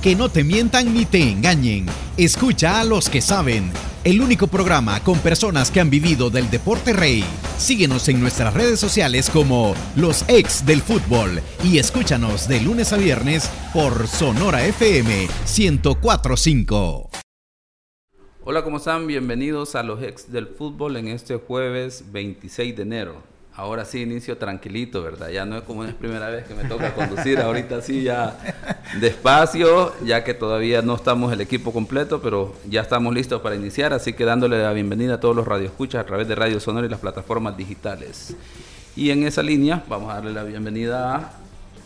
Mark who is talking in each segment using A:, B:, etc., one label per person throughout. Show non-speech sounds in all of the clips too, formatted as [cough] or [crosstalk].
A: Que no te mientan ni te engañen. Escucha a los que saben. El único programa con personas que han vivido del deporte rey. Síguenos en nuestras redes sociales como Los Ex del Fútbol y escúchanos de lunes a viernes por Sonora FM 1045.
B: Hola, ¿cómo están? Bienvenidos a Los Ex del Fútbol en este jueves 26 de enero ahora sí inicio tranquilito, ¿verdad? Ya no es como es primera vez que me toca conducir, ahorita sí ya despacio, ya que todavía no estamos el equipo completo, pero ya estamos listos para iniciar, así que dándole la bienvenida a todos los radioescuchas a través de Radio Sonora y las plataformas digitales. Y en esa línea vamos a darle la bienvenida a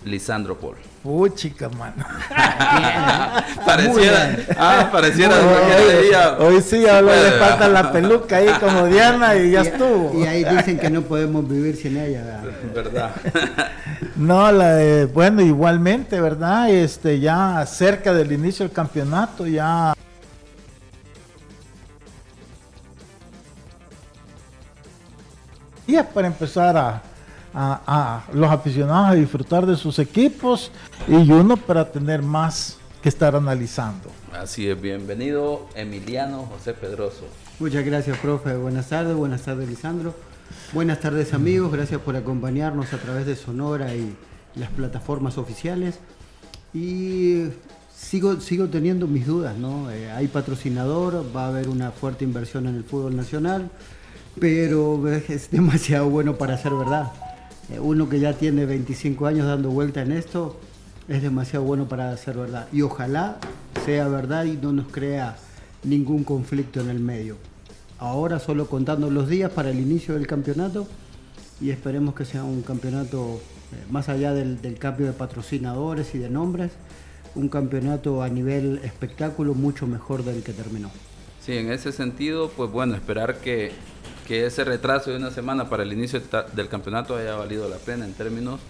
B: Lisandro Paul.
C: Puchica, mano. [laughs]
B: pareciera, ah, pareciera
C: hoy, hoy, sí, ahora le falta la peluca ahí como Diana y ya estuvo.
D: Y ahí dicen que no podemos vivir sin ella.
B: ¿Verdad? [laughs] [laughs]
C: no, la de, bueno, igualmente, ¿verdad? Este, ya cerca del inicio del campeonato, ya y es para empezar a, a, los aficionados a disfrutar de sus equipos y uno para tener más que estar analizando.
B: Así es, bienvenido Emiliano José Pedroso.
D: Muchas gracias, profe. Buenas tardes, buenas tardes, Lisandro. Buenas tardes, amigos. Gracias por acompañarnos a través de Sonora y las plataformas oficiales. Y sigo, sigo teniendo mis dudas, ¿no? Eh, hay patrocinador, va a haber una fuerte inversión en el fútbol nacional, pero es demasiado bueno para ser verdad. Eh, uno que ya tiene 25 años dando vuelta en esto, es demasiado bueno para ser verdad. Y ojalá sea verdad y no nos crea ningún conflicto en el medio. Ahora solo contando los días para el inicio del campeonato y esperemos que sea un campeonato eh, más allá del, del, cambio de patrocinadores y de nombres, un campeonato a nivel espectáculo mucho mejor del que terminó.
B: Sí, en ese sentido, pues bueno, esperar que que ese retraso de una semana para el inicio del campeonato haya valido la pena en términos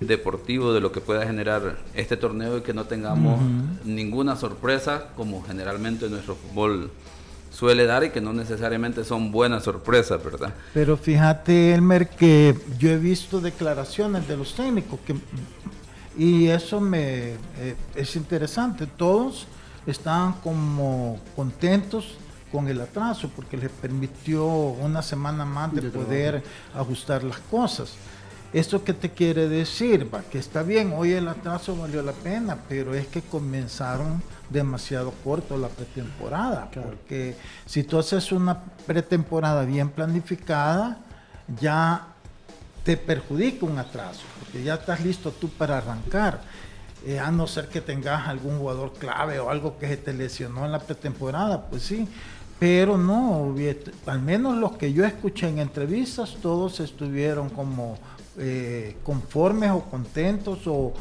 B: deportivos de lo que pueda generar este torneo y que no tengamos ninguna sorpresa como generalmente nuestro fútbol suele dar y que no necesariamente son buenas sorpresas, ¿verdad?
C: Pero fíjate, Elmer, que yo he visto declaraciones de los técnicos que, y eso me eh, es interesante. Todos están como contentos con el atraso, porque les permitió una semana más de poder ajustar las cosas. ¿Esto qué te quiere decir? que está bien, hoy el atraso valió la pena, pero es que comenzaron demasiado corto la pretemporada, porque si tú haces una pretemporada bien planificada, ya te perjudica un atraso, porque ya estás listo tú para arrancar. Eh, a no ser que tengas algún jugador clave o algo que se te lesionó en la pretemporada, pues sí, pero no, al menos los que yo escuché en entrevistas, todos estuvieron como eh, conformes o contentos o,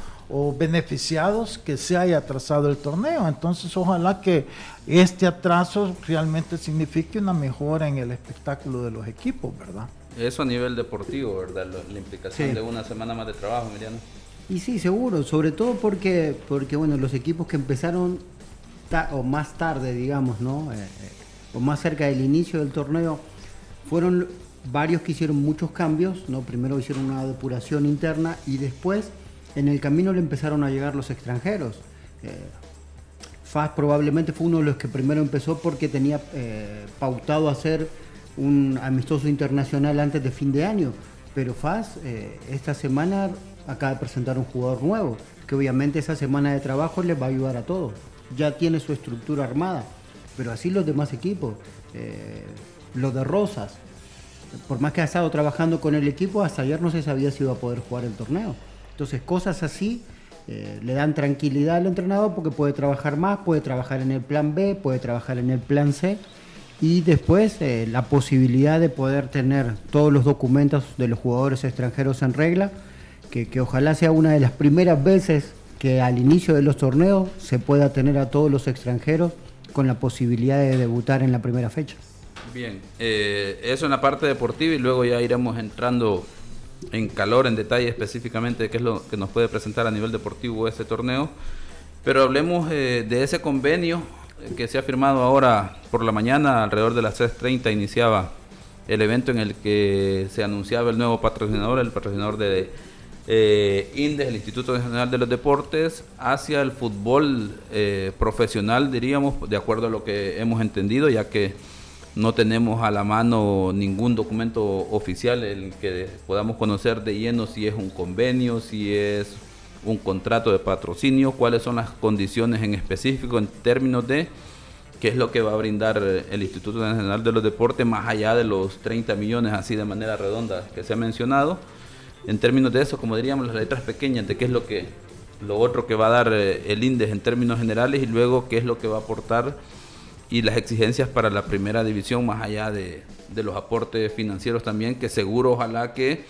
C: beneficiados que se haya atrasado el torneo. Entonces, ojalá que este atraso realmente signifique una mejora en el espectáculo de los equipos, ¿verdad?
B: Eso a nivel deportivo, ¿verdad? La, implicación de una semana más de trabajo, Miriam.
D: Y sí, seguro, sobre todo porque, porque bueno, los equipos que empezaron o más tarde, digamos, ¿no? Eh, eh, o más cerca del inicio del torneo, fueron varios que hicieron muchos cambios, ¿no? Primero hicieron una depuración interna y después en el camino le empezaron a llegar los extranjeros. Eh, Faz probablemente fue uno de los que primero empezó porque tenía eh, pautado hacer un amistoso internacional antes de fin de año. Pero Faz eh, esta semana acaba de presentar un jugador nuevo, que obviamente esa semana de trabajo les va a ayudar a todos. Ya tiene su estructura armada pero así los demás equipos. Eh, lo de Rosas, por más que ha estado trabajando con el equipo, hasta ayer no se sabía si iba a poder jugar el torneo. Entonces, cosas así eh, le dan tranquilidad al entrenador porque puede trabajar más, puede trabajar en el plan B, puede trabajar en el plan C y después eh, la posibilidad de poder tener todos los documentos de los jugadores extranjeros en regla, que, que ojalá sea una de las primeras veces que al inicio de los torneos se pueda tener a todos los extranjeros con la posibilidad de debutar en la primera fecha.
B: Bien, eh, eso en la parte deportiva y luego ya iremos entrando en calor, en detalle específicamente de qué es lo que nos puede presentar a nivel deportivo este torneo. Pero hablemos eh, de ese convenio que se ha firmado ahora por la mañana, alrededor de las 6.30 iniciaba el evento en el que se anunciaba el nuevo patrocinador, el patrocinador de eh, INDES, el Instituto Nacional de los Deportes, hacia el fútbol eh, profesional, diríamos, de acuerdo a lo que hemos entendido, ya que no tenemos a la mano ningún documento oficial en el que podamos conocer de lleno si es un convenio, si es un contrato de patrocinio, cuáles son las condiciones en específico en términos de qué es lo que va a brindar el Instituto Nacional de los Deportes más allá de los 30 millones así de manera redonda que se ha mencionado. En términos de eso, como diríamos, las letras pequeñas de qué es lo que lo otro que va a dar eh, el INDES en términos generales y luego qué es lo que va a aportar y las exigencias para la primera división más allá de, de los aportes financieros también, que seguro ojalá que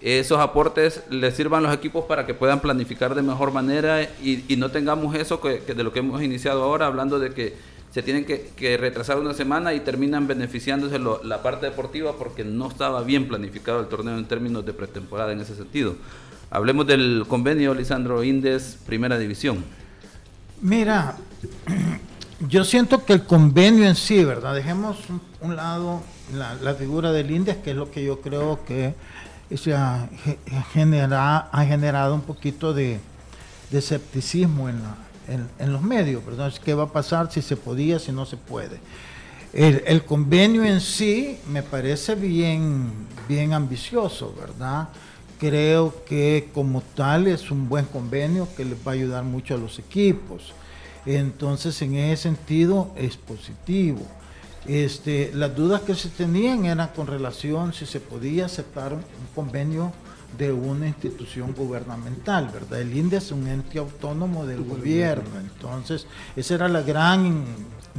B: esos aportes les sirvan a los equipos para que puedan planificar de mejor manera y, no tengamos eso que, de lo que hemos iniciado ahora, hablando de que se tienen que, retrasar una semana y terminan beneficiándose la parte deportiva porque no estaba bien planificado el torneo en términos de pretemporada en ese sentido. Hablemos del convenio, Lisandro Indes, Primera División.
C: Mira, [clears throat] yo siento que el convenio en sí, ¿verdad? Dejemos un, lado la, figura del Indes, que es lo que yo creo que ha, ha generado un poquito de, de escepticismo en la, en, los medios, perdón, ¿qué va a pasar si se podía, si no se puede? El, convenio en sí me parece bien, bien ambicioso, ¿verdad? Creo que como tal es un buen convenio que les va a ayudar mucho a los equipos. Entonces, en ese sentido, es positivo. Este, las dudas que se tenían eran con relación si se podía aceptar un convenio de una institución gubernamental, ¿verdad? El INDE es un ente autónomo del gobierno, entonces esa era la gran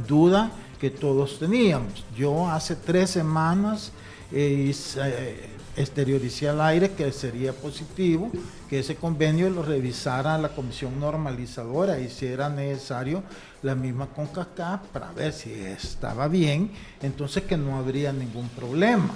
C: duda que todos teníamos. Yo hace tres semanas eh, eh, exterioricé al aire que sería positivo que ese convenio lo revisara la comisión normalizadora y si era necesario la misma CONCACAF para ver si estaba bien, entonces que no habría ningún problema.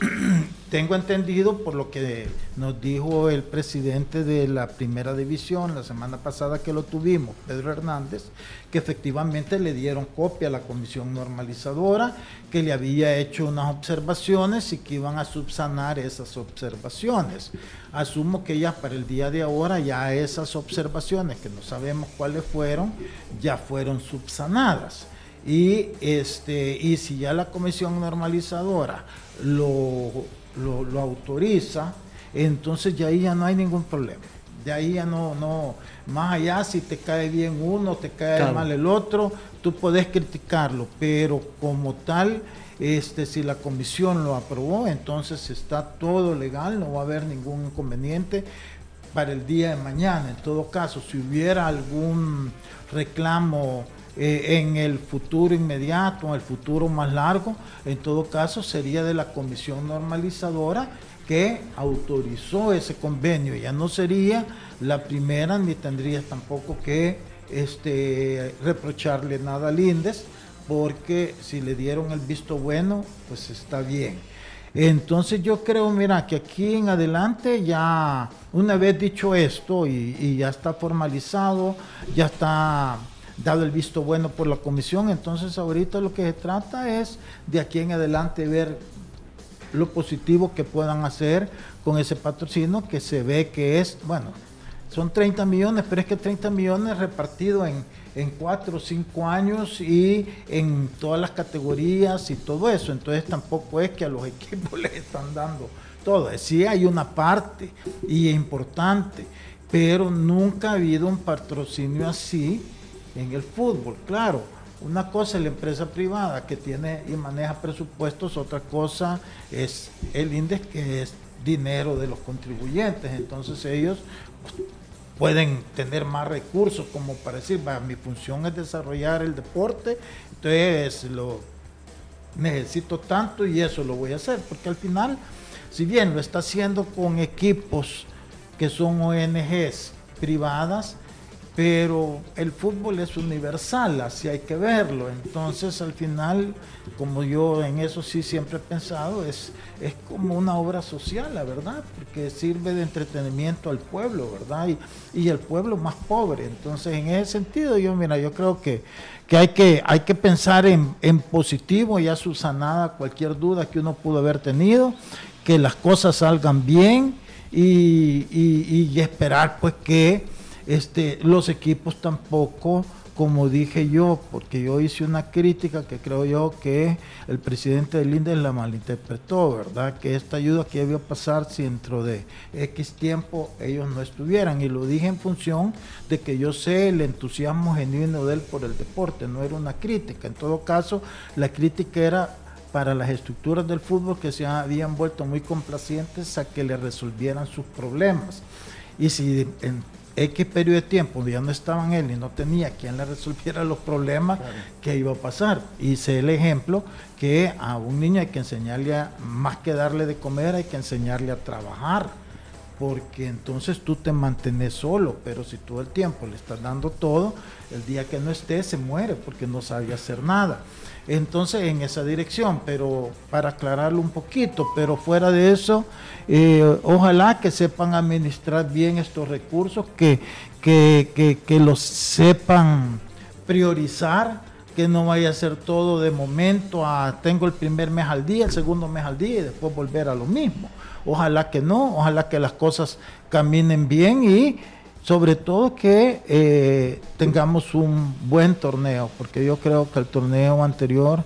C: [clears throat] tengo entendido por lo que nos dijo el presidente de la primera división la semana pasada que lo tuvimos, Pedro Hernández, que efectivamente le dieron copia a la comisión normalizadora, que le había hecho unas observaciones y que iban a subsanar esas observaciones. Asumo que ya para el día de ahora ya esas observaciones, que no sabemos cuáles fueron, ya fueron subsanadas. Y, este, y si ya la comisión normalizadora lo, lo, autoriza, entonces ya ahí ya no hay ningún problema. De ahí ya no, no, más allá si te cae bien uno, te cae mal el otro, tú puedes criticarlo, pero como tal, este, si la comisión lo aprobó, entonces está todo legal, no va a haber ningún inconveniente para el día de mañana. En todo caso, si hubiera algún reclamo eh, en el futuro inmediato, en el futuro más largo, en todo caso sería de la comisión normalizadora que autorizó ese convenio. Ya no sería la primera ni tendría tampoco que este, reprocharle nada al INDES, porque si le dieron el visto bueno, pues está bien. Entonces yo creo, mira, que aquí en adelante ya, una vez dicho esto y ya está formalizado, ya está dado el visto bueno por la comisión. Entonces ahorita lo que se trata es de aquí en adelante ver lo positivo que puedan hacer con ese patrocinio que se ve que es, bueno, son 30 millones, pero es que 30 millones repartidos en, en 4 o 5 años y en todas las categorías y todo eso. Entonces tampoco es que a los [laughs] equipos les están dando todo. Sí hay una parte y es importante, pero nunca ha habido un patrocinio así en el fútbol. Claro, una cosa es la empresa privada que tiene y maneja presupuestos, otra cosa es el índice que es dinero de los contribuyentes. Entonces ellos pueden tener más recursos como para decir, mi función es desarrollar el deporte, entonces lo necesito tanto y eso lo voy a hacer, porque al final, si bien lo está haciendo con equipos que son ONGs privadas, pero el fútbol es universal, así hay que verlo. Entonces, al final, como yo en eso sí siempre he pensado, es, es como una obra social, la verdad, porque sirve de entretenimiento al pueblo, ¿verdad? Y, y el pueblo más pobre. Entonces, en ese sentido, yo, mira, yo creo que, que, hay, que hay que pensar en, en positivo, ya subsanada cualquier duda que uno pudo haber tenido, que las cosas salgan bien y, y esperar pues que este, los equipos tampoco como dije yo, porque yo hice una crítica que creo yo que el presidente del INDE la malinterpretó, ¿verdad? Que esta ayuda que iba a pasar si dentro de X tiempo ellos no estuvieran. Y lo dije en función de que yo sé el entusiasmo genuino de él por el deporte, no era una crítica. En todo caso, la crítica era para las estructuras del fútbol que se habían vuelto muy complacientes a que le resolvieran sus problemas. Y si en X periodo de tiempo ya no estaban él y no tenía quien le resolviera los problemas, ¿qué iba a pasar? Hice el ejemplo que a un niño hay que enseñarle a, más que darle de comer, hay que enseñarle a trabajar, porque entonces tú te mantienes solo, pero si todo el tiempo le estás dando todo, el día que no esté se muere porque no sabe hacer nada. Entonces, en esa dirección, pero para aclararlo un poquito, pero fuera de eso, eh, ojalá que sepan administrar bien estos recursos, que, que, que, los sepan priorizar, que no vaya a ser todo de momento, a tengo el primer mes al día, el segundo mes al día y después volver a lo mismo. Ojalá que no, ojalá que las cosas caminen bien y sobre todo que eh, tengamos un buen torneo, porque yo creo que el torneo anterior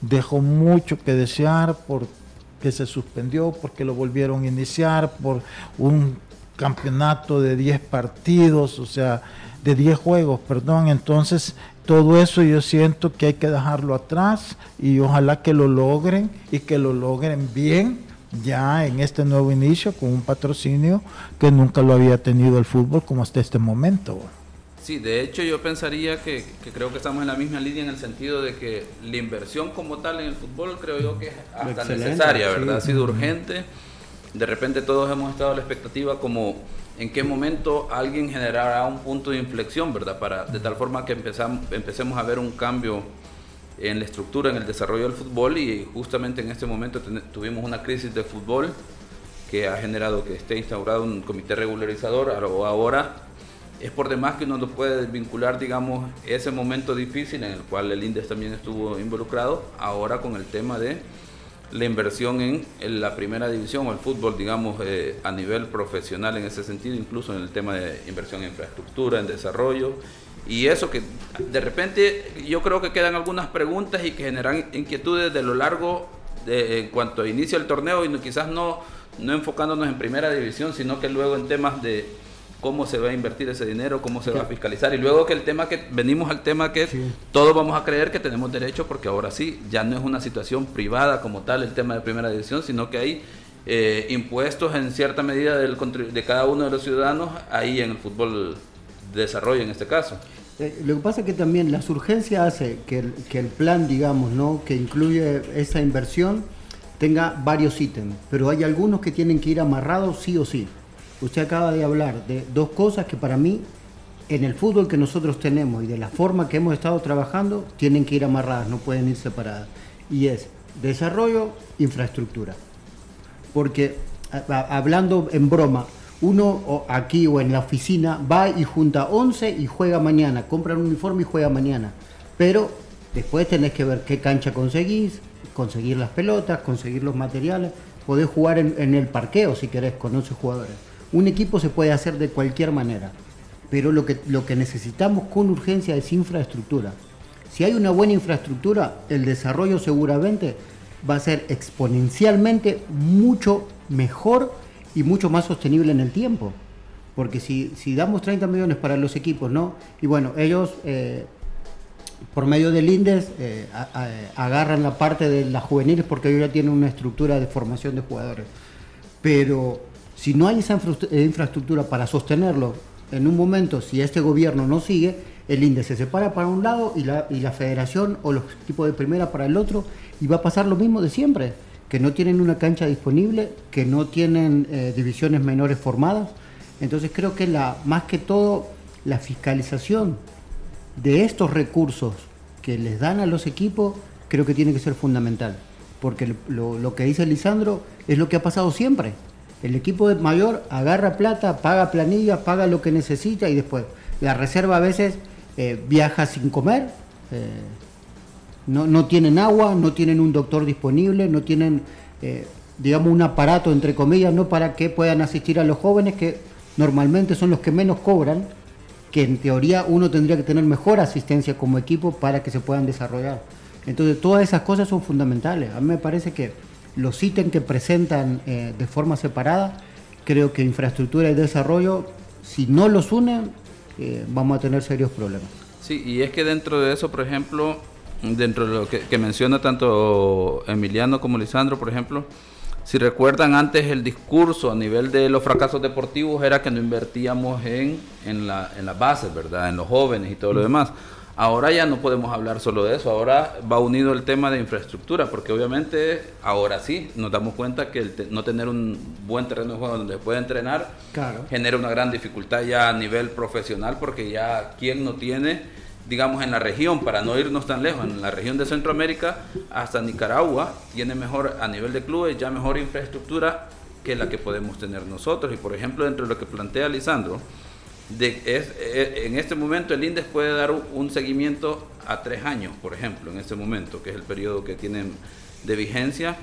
C: dejó mucho que desear porque se suspendió, porque lo volvieron a iniciar, por un campeonato de 10 partidos, o sea, de 10 juegos, perdón. Entonces, todo eso yo siento que hay que dejarlo atrás y ojalá que lo logren y que lo logren bien ya en este nuevo inicio con un patrocinio que nunca lo había tenido el fútbol como hasta este momento.
B: Sí, de hecho yo pensaría que, creo que estamos en la misma línea en el sentido de que la inversión como tal en el fútbol creo yo que es hasta necesaria, ¿verdad? Ha sido urgente. De repente todos hemos estado a la expectativa como en qué momento alguien generará un punto de inflexión, ¿verdad? Para, de tal forma que empezamos, empecemos a ver un cambio en la estructura, en el desarrollo del fútbol y justamente en este momento tuvimos una crisis de fútbol que ha generado que esté instaurado un comité regularizador ahora. Es por demás que uno lo puede vincular, digamos, ese momento difícil en el cual el INDES también estuvo involucrado, ahora con el tema de la inversión en, la primera división o el fútbol, digamos, eh, a nivel profesional en ese sentido, incluso en el tema de inversión en infraestructura, en desarrollo y eso que de repente yo creo que quedan algunas preguntas y que generan inquietudes de lo largo de, en cuanto a inicio del torneo y quizás no, no enfocándonos en primera división, sino que luego en temas de cómo se va a invertir ese dinero, cómo se va a fiscalizar. Y luego que el tema que venimos al tema que todos vamos a creer que tenemos derecho, porque ahora sí, ya no es una situación privada como tal el tema de primera división, sino que hay eh, impuestos en cierta medida del, de cada uno de los ciudadanos ahí en el fútbol desarrollo en este caso.
D: Eh, lo que pasa es que también las urgencias hace que el, que el plan, digamos, ¿no? que incluye esa inversión, tenga varios ítems, pero hay algunos que tienen que ir amarrados sí o sí. Usted acaba de hablar de dos cosas que para mí, en el fútbol que nosotros tenemos y de la forma que hemos estado trabajando, tienen que ir amarradas, no pueden ir separadas. Y es desarrollo, infraestructura. Porque hablando en broma, uno aquí o en la oficina va y junta 11 y juega mañana, compra un uniforme y juega mañana. Pero después tenés que ver qué cancha conseguís, conseguir las pelotas, conseguir los materiales, podés jugar en, el parqueo si querés con 11 jugadores. Un equipo se puede hacer de cualquier manera, pero lo que, lo que necesitamos con urgencia es infraestructura. Si hay una buena infraestructura, el desarrollo seguramente va a ser exponencialmente mucho mejor y mucho más sostenible en el tiempo. Porque si, si damos 30 millones para los equipos, ¿no? Y bueno, ellos eh, por medio del INDES eh, agarran la parte de las juveniles porque ellos ya tienen una estructura de formación de jugadores. Pero si no hay esa eh, infraestructura para sostenerlo en un momento, si este gobierno no sigue, el INDES se separa para un lado y la, y la federación o los equipos de primera para el otro y va a pasar lo mismo de siempre que no tienen una cancha disponible, que no tienen eh, divisiones menores formadas. Entonces creo que la, más que todo la fiscalización de estos recursos que les dan a los equipos, creo que tiene que ser fundamental. Porque lo, que dice Lisandro es lo que ha pasado siempre. El equipo mayor agarra plata, paga planillas, paga lo que necesita y después la reserva a veces eh, viaja sin comer. Eh, no, no tienen agua, no tienen un doctor disponible, no tienen... Eh, digamos, un aparato, entre comillas, no para que puedan asistir a los jóvenes, que normalmente son los que menos cobran, que en teoría uno tendría que tener mejor asistencia como equipo para que se puedan desarrollar. Entonces, todas esas cosas son fundamentales. A mí me parece que los ítems que presentan eh, de forma separada, creo que infraestructura y desarrollo, si no los unen, eh, vamos a tener serios problemas.
B: Sí, y es que dentro de eso, por ejemplo, dentro de lo que, que menciona tanto Emiliano como Lisandro, por ejemplo, si recuerdan antes el discurso a nivel de los fracasos deportivos era que no invertíamos en, en, la, en las bases, ¿verdad? En los jóvenes y todo lo demás. Ahora ya no podemos hablar solo de eso, ahora va unido el tema de infraestructura, porque obviamente ahora sí nos damos cuenta que el no tener un buen terreno de juego donde pueda entrenar genera una gran dificultad ya a nivel profesional, porque ya quien no tiene digamos, en la región, para no irnos tan lejos, en la región de Centroamérica hasta Nicaragua, tiene mejor, a nivel de clubes, ya mejor infraestructura que la que podemos tener nosotros. Y por ejemplo, dentro de lo que plantea Lisandro, de, es, eh, en este momento el INDES puede dar un, seguimiento a tres años, por ejemplo, en este momento, que es el periodo que tienen de vigencia.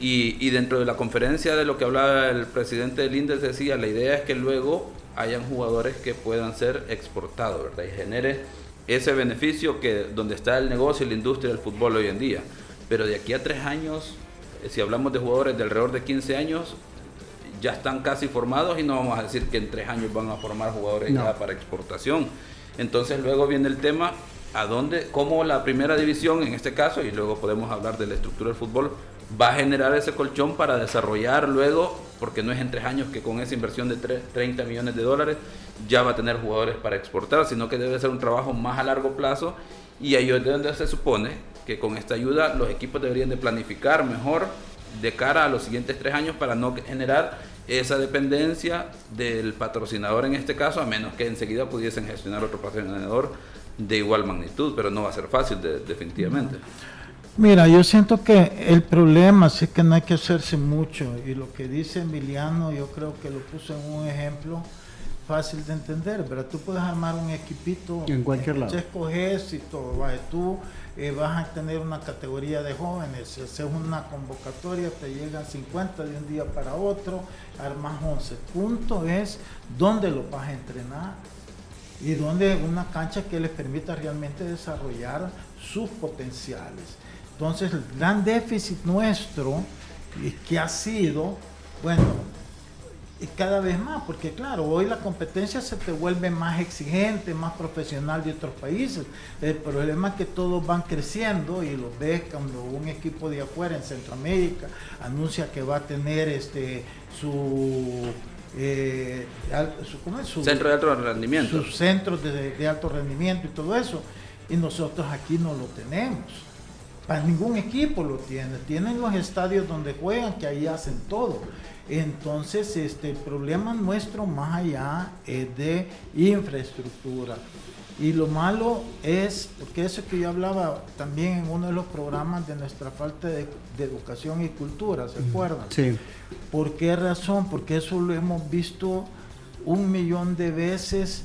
B: Y, y, dentro de la conferencia de lo que hablaba el presidente del INDES decía, la idea es que luego hayan jugadores que puedan ser exportados, ¿verdad? Y genere ese beneficio que donde está el negocio y la industria del fútbol hoy en día. Pero de aquí a tres años, eh, si hablamos de jugadores de alrededor de 15 años, ya están casi formados y no vamos a decir que en tres años van a formar jugadores ya para exportación. Entonces luego viene el tema a dónde, cómo la primera división en este caso, y luego podemos hablar de la estructura del fútbol, va a generar ese colchón para desarrollar luego, porque no es en tres años que con esa inversión de 30 millones de dólares ya va a tener jugadores para exportar, sino que debe ser un trabajo más a largo plazo y ahí es donde se supone que con esta ayuda los equipos deberían de planificar mejor de cara a los siguientes tres años para no generar esa dependencia del patrocinador en este caso, a menos que enseguida pudiesen gestionar otro patrocinador de igual magnitud, pero no va a ser fácil definitivamente.
C: Mira, yo siento que el problema sí que no hay que hacerse mucho y lo que dice Emiliano yo creo que lo puso en un ejemplo fácil de entender, pero tú puedes armar un equipito
D: en cualquier lado.
C: escoges y todo, tú eh, vas a tener una categoría de jóvenes, si haces una convocatoria te llegan 50 de un día para otro, armas 11. Punto es dónde lo vas a entrenar y dónde una cancha que les permita realmente desarrollar sus potenciales. Entonces, el gran déficit nuestro, que ha sido, bueno, y cada vez más, porque claro, hoy la competencia se te vuelve más exigente, más profesional de otros países. El problema es que todos van creciendo y lo ves cuando un equipo de afuera en Centroamérica anuncia que va a tener este su
B: eh, centro de alto rendimiento.
C: Sus centros de alto rendimiento y todo eso. Y nosotros aquí no lo tenemos. Para ningún equipo lo tiene. Tienen los estadios donde juegan, que ahí hacen todo. Entonces, este, el problema nuestro más allá es de infraestructura. Y lo malo es, porque eso que yo hablaba también en uno de los programas de nuestra falta de, educación y cultura, ¿se acuerdan?
D: Sí.
C: ¿Por qué razón? Porque eso lo hemos visto un millón de veces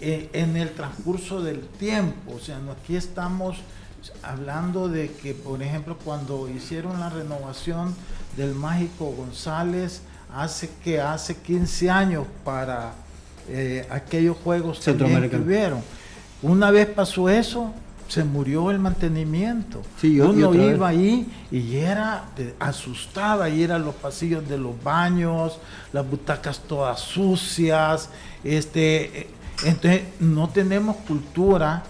C: eh, en el transcurso del tiempo. O sea, aquí estamos hablando de que, por ejemplo, cuando hicieron la renovación del Mágico González, hace que hace 15 años para eh, aquellos juegos también que hubieron. Una vez pasó eso, se murió el mantenimiento. Uno iba ahí y era asustada, y eran los pasillos de los baños, las butacas todas sucias. Este, eh, entonces no tenemos cultura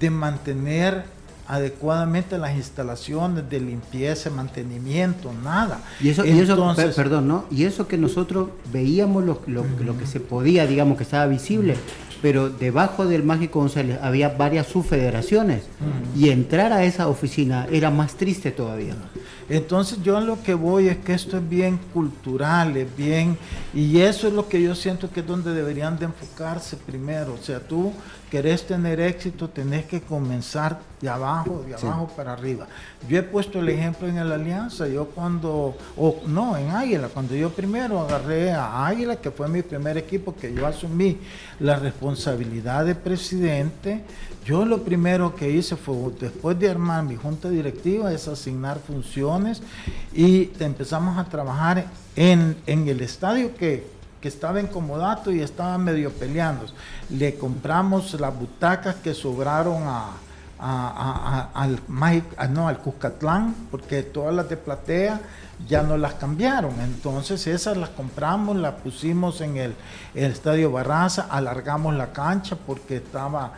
C: de mantener adecuadamente las instalaciones de limpieza, mantenimiento, nada.
D: Y eso, y eso perdón, ¿no? Y eso que nosotros veíamos lo, lo, que se podía, digamos, que estaba visible, pero debajo del Mágico González había varias subfederaciones y entrar a esa oficina era más triste todavía.
C: Entonces yo a lo que voy es que esto es bien cultural, es bien, y eso es lo que yo siento que es donde deberían de enfocarse primero. O sea, tú querés tener éxito, tenés que comenzar de abajo, de abajo para arriba. Yo he puesto el ejemplo en la Alianza, yo cuando, o no, en Águila, cuando yo primero agarré a Águila, que fue mi primer equipo, que yo asumí la responsabilidad de presidente, yo lo primero que hice fue, después de armar mi junta directiva, es asignar funciones y empezamos a trabajar en, en el estadio que que estaba en comodato y estaba medio peleando. Le compramos las butacas que sobraron a, al, no, al Cuscatlán, porque todas las de platea ya no las cambiaron. Entonces esas las compramos, las pusimos en el, Estadio Barraza, alargamos la cancha porque estaba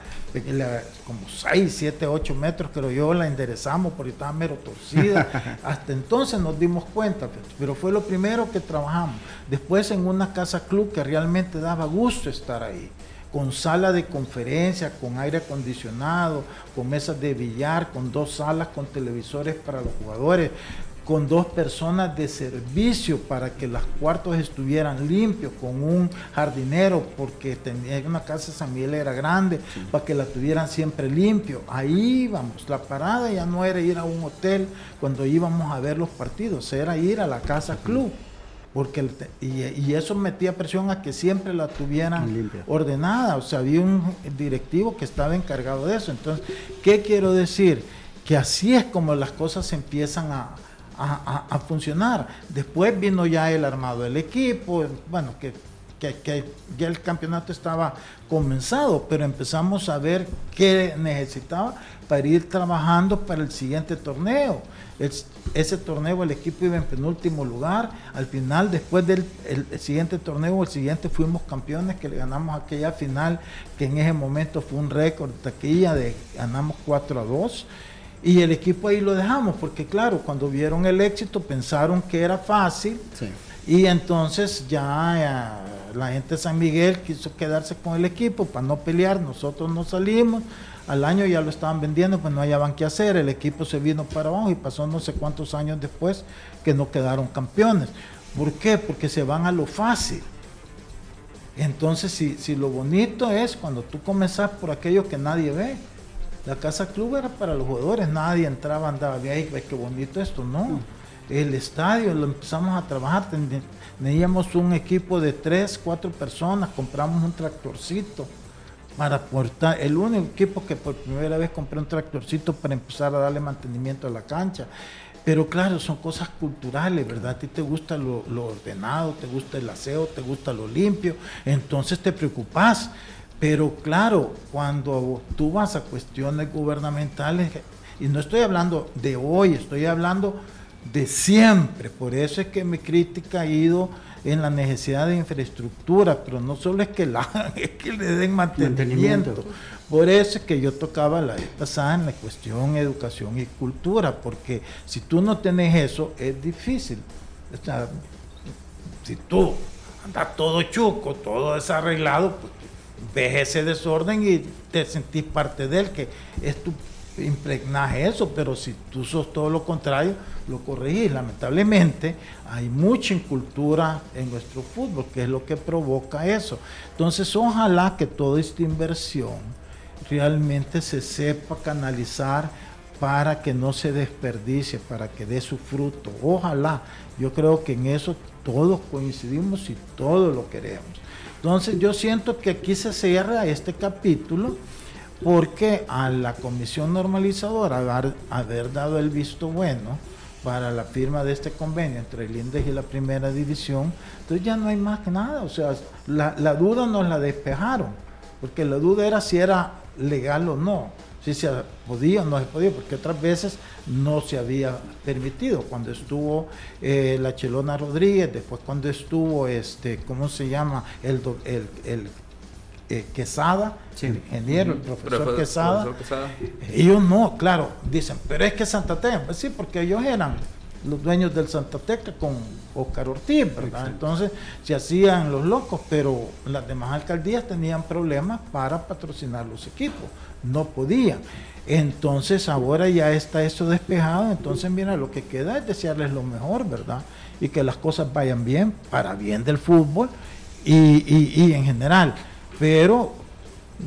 C: como 6, 7, 8 metros, creo yo, la enderezamos porque estaba mero torcida. [laughs] Hasta entonces nos dimos cuenta, pero fue lo primero que trabajamos. Después en una casa club que realmente daba gusto estar ahí con sala de conferencia, con aire acondicionado, con mesas de billar, con dos salas con televisores para los jugadores, con dos personas de servicio para que los cuartos estuvieran limpios, con un jardinero, porque tenía una casa de San Miguel era grande, para que la tuvieran siempre limpio. Ahí íbamos, la parada ya no era ir a un hotel cuando íbamos a ver los partidos, era ir a la casa club. Porque y, eso metía presión a que siempre la tuvieran ordenada. O sea, había un directivo que estaba encargado de eso. Entonces, ¿qué quiero decir? Que así es como las cosas empiezan a, a, funcionar. Después vino ya el armado del equipo, bueno, que, que, ya el campeonato estaba comenzado, pero empezamos a ver qué necesitaba para ir trabajando para el siguiente torneo. ese torneo el equipo iba en penúltimo lugar. Al final, después del siguiente torneo, el siguiente fuimos campeones, que le ganamos aquella final, que en ese momento fue un récord taquilla, de ganamos 4 a 2. Y el equipo ahí lo dejamos, porque claro, cuando vieron el éxito pensaron que era fácil. Y entonces ya eh, la gente de San Miguel quiso quedarse con el equipo para no pelear, nosotros no salimos, al año ya lo estaban vendiendo, pues no hallaban qué hacer, el equipo se vino para abajo y pasó no sé cuántos años después que no quedaron campeones. ¿Por qué? Porque se van a lo fácil. Entonces, si, si lo bonito es cuando tú comenzás por aquello que nadie ve, la casa club era para los jugadores, nadie entraba, andaba bien, qué bonito esto, no. El estadio lo empezamos a trabajar, teníamos un equipo de tres, cuatro personas, compramos un tractorcito para aportar, el único equipo que por primera vez compré un tractorcito para empezar a darle mantenimiento a la cancha. Pero claro, son cosas culturales, ¿verdad? A ti te gusta lo, lo ordenado, te gusta el aseo, te gusta lo limpio, entonces te preocupas. Pero claro, cuando tú vas a cuestiones gubernamentales, y no estoy hablando de hoy, estoy hablando de siempre, por eso es que mi crítica ha ido en la necesidad de infraestructura, pero no solo es que, la, [laughs] es que le den mantenimiento. Por eso es que yo tocaba la vez pasada en la cuestión educación y cultura, porque si tú no tenés eso, es difícil. O sea, si tú andas todo chuco, todo desarreglado, pues ves ese desorden y te sentís parte de él, que es tu impregnaje eso, pero si tú sos todo lo contrario, lo corregís. Lamentablemente hay mucha incultura en nuestro fútbol, que es lo que provoca eso. Entonces, ojalá que toda esta inversión realmente se sepa canalizar para que no se desperdicie, para que dé su fruto. Ojalá, yo creo que en eso todos coincidimos y todos lo queremos. Entonces yo siento que aquí se cierra este capítulo porque a la comisión normalizadora haber, dado el visto bueno para la firma de este convenio entre el INDEX y la primera división, entonces ya no hay más nada, o sea, la, la duda nos la despejaron, porque la duda era si era legal o no si se podía o no se podía, porque otras veces no se había permitido. Cuando estuvo eh, la Chelona Rodríguez, después cuando estuvo, este, ¿cómo se llama? El, el, eh, Quesada, el ingeniero, el profesor, Quesada. Ellos no, claro, dicen, pero es que Santa Tecla, pues sí, porque ellos eran los dueños del Santa Tecla con Oscar Ortiz, ¿verdad? Entonces se hacían los locos, pero las demás alcaldías tenían problemas para patrocinar los equipos no podían. Entonces ahora ya está eso despejado, entonces mira, lo que queda es desearles lo mejor, ¿verdad? Y que las cosas vayan bien, para bien del fútbol y, en general. Pero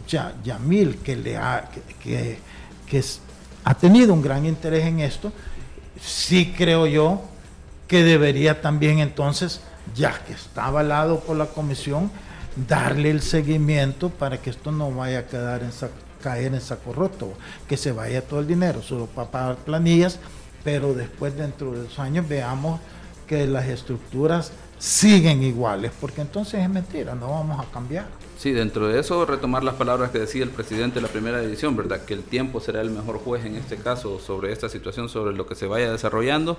C: ya, Yamil, que, le ha, que, que, ha tenido un gran interés en esto, sí creo yo que debería también entonces, ya que está avalado por la comisión, darle el seguimiento para que esto no vaya a caer en saco roto, que se vaya todo el dinero solo para pagar planillas, pero después dentro de dos años veamos que las estructuras siguen iguales, porque entonces es mentira, no vamos a cambiar.
B: Sí, dentro de eso retomar las palabras que decía el presidente de la primera división, ¿verdad? Que el tiempo será el mejor juez en este caso sobre esta situación, sobre lo que se vaya desarrollando.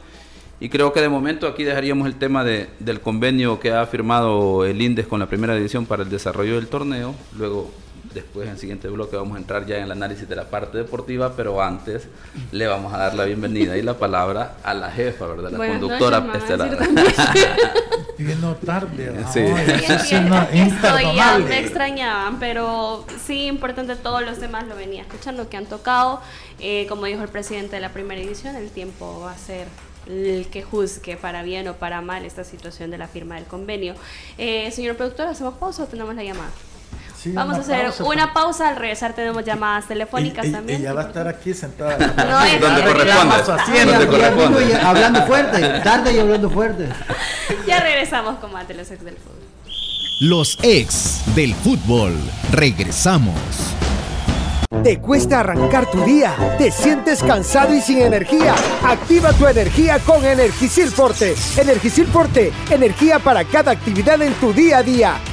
B: Y creo que de momento aquí dejaríamos el tema de, del convenio que ha firmado el INDES con la primera división para el desarrollo del torneo. Luego Después en el siguiente bloque vamos a entrar ya en el análisis de la parte deportiva, pero antes le vamos a dar la bienvenida y la palabra a la jefa, ¿verdad? La conductora estelar. [laughs]
C: Vino tarde.
E: Sí. estoy, ya me extrañaban, pero sí, importante, todos los demás lo venía escuchando, que han tocado. Eh, como dijo el presidente de la primera edición, el tiempo va a ser el que juzgue para bien o para mal esta situación de la firma del convenio. Eh, señor productor, ¿hacemos pausa o tenemos la llamada? Vamos a hacer una pausa. Al regresar tenemos llamadas telefónicas también.
C: Ella va a estar aquí sentada. [laughs]
B: No, ¿Dónde corresponde?
D: Hablando fuerte, tarde y hablando fuerte. [laughs]
E: Ya regresamos con más de los ex del fútbol.
A: Los ex del fútbol. Regresamos.
F: ¿Te cuesta arrancar tu día? ¿Te sientes cansado y sin energía? Activa tu energía con Energisil Forte. Energisil Forte, energía para cada actividad en tu día a día.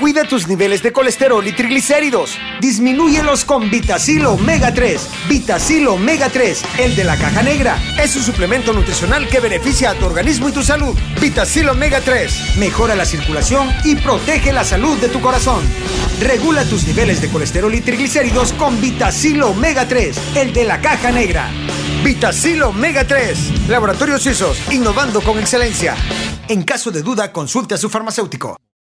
F: Cuida tus niveles de colesterol y triglicéridos. Disminúyelos con Vitacil Omega 3. Vitacil Omega 3, el de la caja negra. Es un suplemento nutricional que beneficia a tu organismo y tu salud. Vitacil Omega 3 mejora la circulación y protege la salud de tu corazón. Regula tus niveles de colesterol y triglicéridos con Vitacil Omega 3, el de la caja negra. Vitacil Omega 3. Laboratorios Suizos, innovando con excelencia. En caso de duda, consulte a su farmacéutico.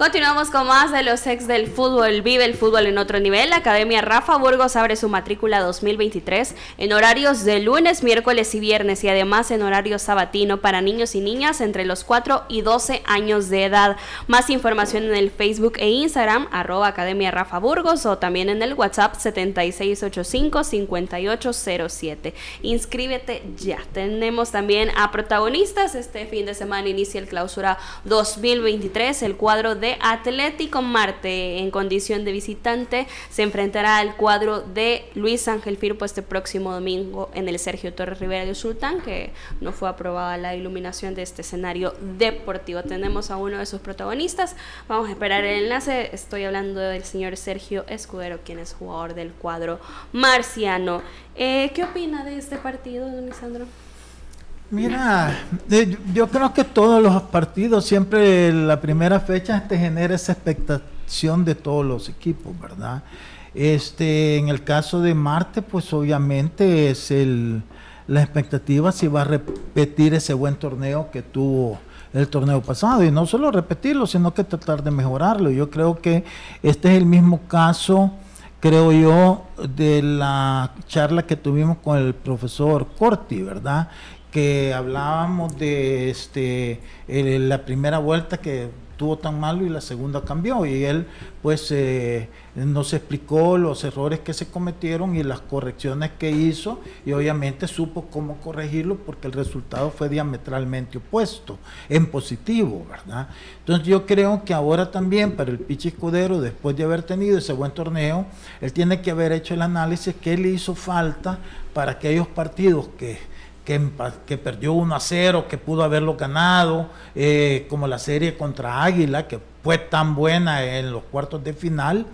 E: Continuamos con más de los ex del fútbol. Vive el fútbol en otro nivel. La Academia Rafa Burgos abre su matrícula 2023 en horarios de lunes, miércoles y viernes y además en horario sabatino para niños y niñas entre los 4 y 12 años de edad. Más información en el Facebook e Instagram, arroba Academia Rafa Burgos o también en el WhatsApp 7685-5807. Inscríbete ya. Tenemos también a protagonistas. Este fin de semana inicia el clausura 2023, el cuadro de Atlético Marte en condición de visitante se enfrentará al cuadro de Luis Ángel Firpo este próximo domingo en el Sergio Torres Rivera de Sultán, que no fue aprobada la iluminación de este escenario deportivo. Tenemos a uno de sus protagonistas. Vamos a esperar el enlace. Estoy hablando del señor Sergio Escudero, quien es jugador del cuadro marciano. Eh, ¿Qué opina de este partido, don Lisandro?
C: Mira, yo creo que todos los partidos, siempre la primera fecha te genera esa expectación de todos los equipos, ¿verdad? Este, en el caso de Marte, pues obviamente es el, la expectativa si va a repetir ese buen torneo que tuvo el torneo pasado y no solo repetirlo, sino que tratar de mejorarlo. Yo creo que este es el mismo caso, creo yo, de la charla que tuvimos con el profesor Corti, ¿verdad? Que hablábamos de este la primera vuelta que tuvo tan malo y la segunda cambió. Y él pues eh, nos explicó los errores que se cometieron y las correcciones que hizo y obviamente supo cómo corregirlo porque el resultado fue diametralmente opuesto en positivo verdad entonces yo creo que ahora también para el Pichi Escudero después de haber tenido ese buen torneo él tiene que haber hecho el análisis que le hizo falta para aquellos partidos que que, perdió 1 a 0, que pudo haberlo ganado, eh, como la serie contra Águila, que fue tan buena en los cuartos de final,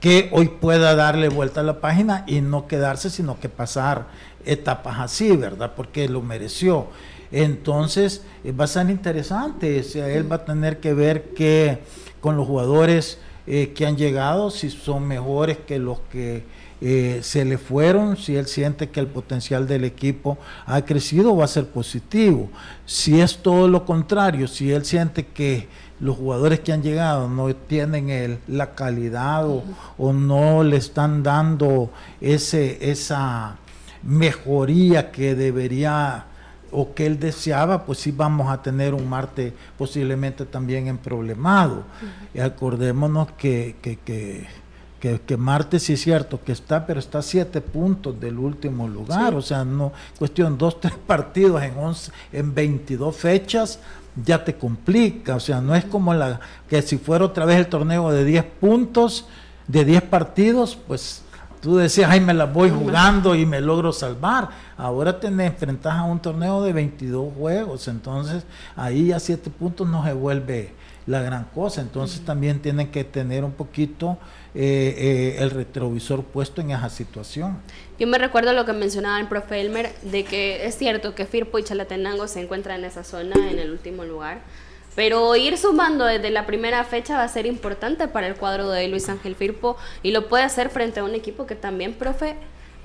C: que hoy pueda darle vuelta a la página y no quedarse, sino que pasar etapas así, ¿verdad? Porque lo mereció. Entonces, eh, va a ser interesante, él va a tener que ver que con los jugadores eh, que han llegado, si son mejores que los que eh, se le fueron, si él siente que el potencial del equipo ha crecido, va a ser positivo. Si es todo lo contrario, si él siente que los jugadores que han llegado no tienen el, la calidad o, no le están dando ese, esa mejoría que debería o que él deseaba, pues sí vamos a tener un Marte posiblemente también en problemado. Y acordémonos que, que, que que, que, Marte sí es cierto que está, pero está a siete puntos del último lugar, o sea, no, cuestión dos, tres [laughs] partidos en, 11, en 22 fechas, ya te complica, o sea, no es como la que si fuera otra vez el torneo de 10 puntos, de 10 partidos, pues tú decías, ay, me la voy jugando y me logro salvar. Ahora te enfrentas a un torneo de 22 juegos, entonces ahí a 7 puntos no se vuelve la gran cosa, entonces también tienen que tener un poquito eh, eh, el retrovisor puesto en esa situación.
E: Yo me recuerdo lo que mencionaba el profe Elmer, de que es cierto que Firpo y Chalatenango se encuentran en esa zona, en el último lugar, pero ir sumando desde la primera fecha va a ser importante para el cuadro de Luis Ángel Firpo y lo puede hacer frente a un equipo que también, profe,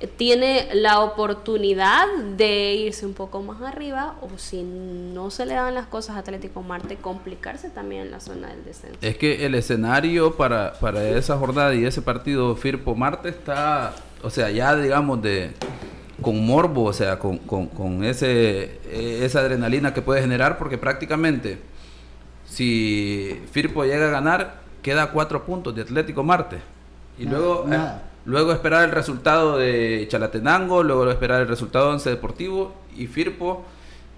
E: tiene la oportunidad de irse un poco más arriba o si no se le dan las cosas a Atlético Marte, complicarse también en la zona del descenso.
B: Es que el escenario para, para esa jornada y ese partido Firpo Marte está, o sea, ya digamos de con morbo, o sea, con, con, con ese, esa adrenalina que puede generar, porque prácticamente si Firpo llega a ganar, queda cuatro puntos de Atlético Marte. Y luego... Eh, luego esperar el resultado de Chalatenango, luego esperar el resultado de Once Deportivo y Firpo